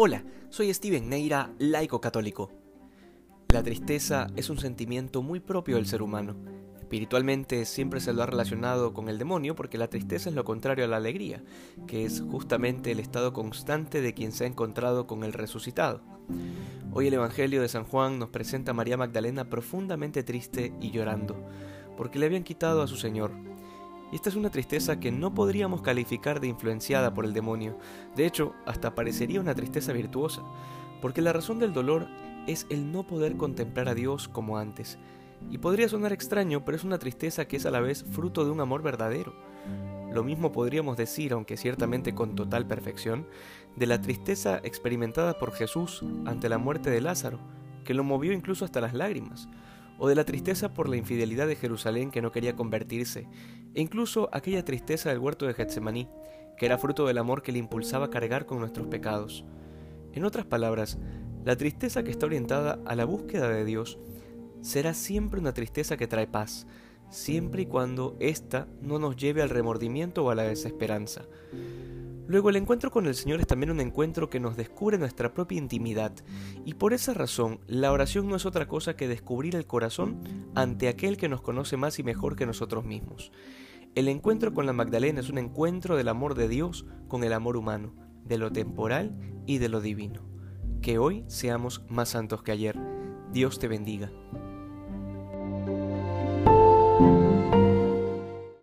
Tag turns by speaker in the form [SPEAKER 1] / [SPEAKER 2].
[SPEAKER 1] Hola, soy Steven Neira, laico católico. La tristeza es un sentimiento muy propio del ser humano. Espiritualmente siempre se lo ha relacionado con el demonio porque la tristeza es lo contrario a la alegría, que es justamente el estado constante de quien se ha encontrado con el resucitado. Hoy el Evangelio de San Juan nos presenta a María Magdalena profundamente triste y llorando, porque le habían quitado a su Señor, y esta es una tristeza que no podríamos calificar de influenciada por el demonio. De hecho, hasta parecería una tristeza virtuosa, porque la razón del dolor es el no poder contemplar a Dios como antes. Y podría sonar extraño, pero es una tristeza que es a la vez fruto de un amor verdadero. Lo mismo podríamos decir, aunque ciertamente con total perfección, de la tristeza experimentada por Jesús ante la muerte de Lázaro, que lo movió incluso hasta las lágrimas o de la tristeza por la infidelidad de Jerusalén que no quería convertirse, e incluso aquella tristeza del huerto de Getsemaní, que era fruto del amor que le impulsaba a cargar con nuestros pecados. En otras palabras, la tristeza que está orientada a la búsqueda de Dios será siempre una tristeza que trae paz, siempre y cuando ésta no nos lleve al remordimiento o a la desesperanza. Luego el encuentro con el Señor es también un encuentro que nos descubre nuestra propia intimidad y por esa razón la oración no es otra cosa que descubrir el corazón ante aquel que nos conoce más y mejor que nosotros mismos. El encuentro con la Magdalena es un encuentro del amor de Dios con el amor humano, de lo temporal y de lo divino. Que hoy seamos más santos que ayer. Dios te bendiga.